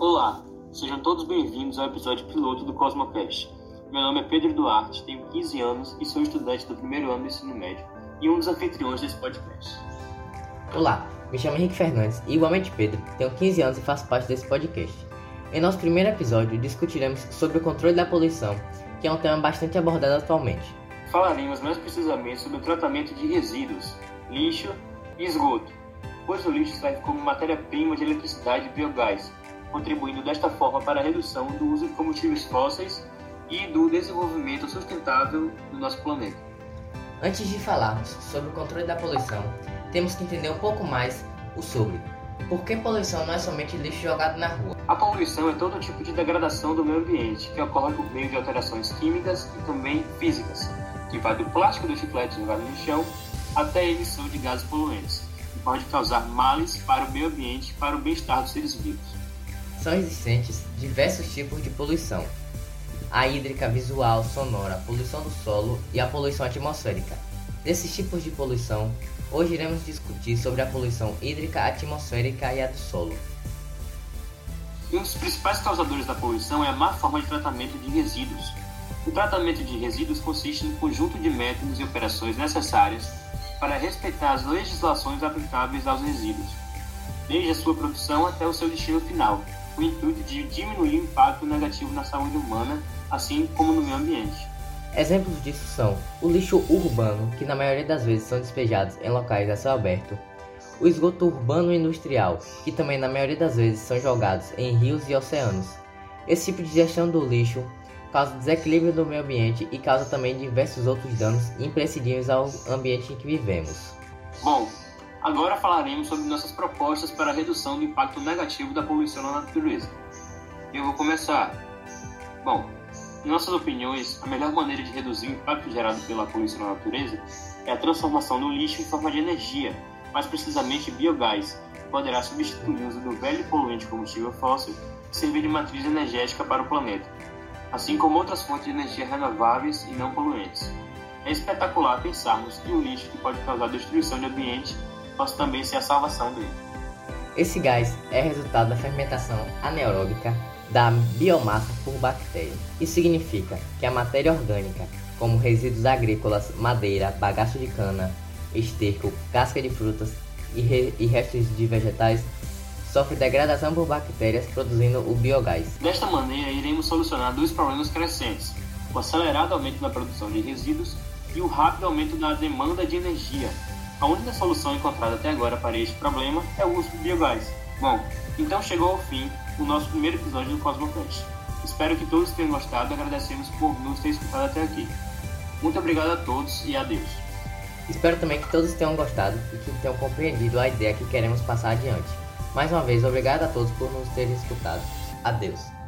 Olá, sejam todos bem-vindos ao episódio piloto do Cosmocast. Meu nome é Pedro Duarte, tenho 15 anos e sou estudante do primeiro ano do ensino médio e um dos anfitriões desse podcast. Olá, me chamo Henrique Fernandes e, igualmente Pedro, tenho 15 anos e faço parte desse podcast. Em nosso primeiro episódio, discutiremos sobre o controle da poluição, que é um tema bastante abordado atualmente. Falaremos mais precisamente sobre o tratamento de resíduos, lixo e esgoto, pois o lixo serve como matéria-prima de eletricidade e biogás, contribuindo desta forma para a redução do uso de combustíveis fósseis e do desenvolvimento sustentável do nosso planeta. Antes de falarmos sobre o controle da poluição, temos que entender um pouco mais o sobre. Por que poluição não é somente lixo jogado na rua? A poluição é todo tipo de degradação do meio ambiente, que ocorre por meio de alterações químicas e também físicas, que vai do plástico do chiclete jogado no chão até a emissão de gases poluentes, que pode causar males para o meio ambiente e para o bem-estar dos seres vivos. São existentes diversos tipos de poluição. A hídrica, visual, sonora, a poluição do solo e a poluição atmosférica. Desses tipos de poluição, hoje iremos discutir sobre a poluição hídrica, atmosférica e a do solo. Um dos principais causadores da poluição é a má forma de tratamento de resíduos. O tratamento de resíduos consiste em um conjunto de métodos e operações necessárias para respeitar as legislações aplicáveis aos resíduos, desde a sua produção até o seu destino final, com o intuito de diminuir o impacto negativo na saúde humana, assim como no meio ambiente. Exemplos disso são o lixo urbano, que na maioria das vezes são despejados em locais a céu aberto, o esgoto urbano e industrial, que também na maioria das vezes são jogados em rios e oceanos. Esse tipo de gestão do lixo causa desequilíbrio do meio ambiente e causa também diversos outros danos imprescindíveis ao ambiente em que vivemos. Bom, agora falaremos sobre nossas propostas para a redução do impacto negativo da poluição na natureza. Eu vou começar. Bom, em nossas opiniões, a melhor maneira de reduzir o impacto gerado pela poluição na natureza é a transformação do lixo em forma de energia, mais precisamente biogás, que poderá substituir o uso do velho poluente combustível fóssil e servir de matriz energética para o planeta assim como outras fontes de energia renováveis e não poluentes. É espetacular pensarmos que o lixo que pode causar destruição de ambiente também ser a salvação dele. Esse gás é resultado da fermentação anaeróbica da biomassa por bactérias. Isso significa que a matéria orgânica, como resíduos agrícolas, madeira, bagaço de cana, esterco, casca de frutas e, re e restos de vegetais, sofre degradação por bactérias produzindo o biogás. Desta maneira, iremos solucionar dois problemas crescentes: o acelerado aumento da produção de resíduos e o rápido aumento da demanda de energia. A única solução encontrada até agora para este problema é o uso do biogás. Bom, então chegou ao fim o nosso primeiro episódio do Cosmocast. Espero que todos tenham gostado e agradecemos por nos ter escutado até aqui. Muito obrigado a todos e adeus. Espero também que todos tenham gostado e que tenham compreendido a ideia que queremos passar adiante. Mais uma vez, obrigado a todos por nos terem escutado. Adeus.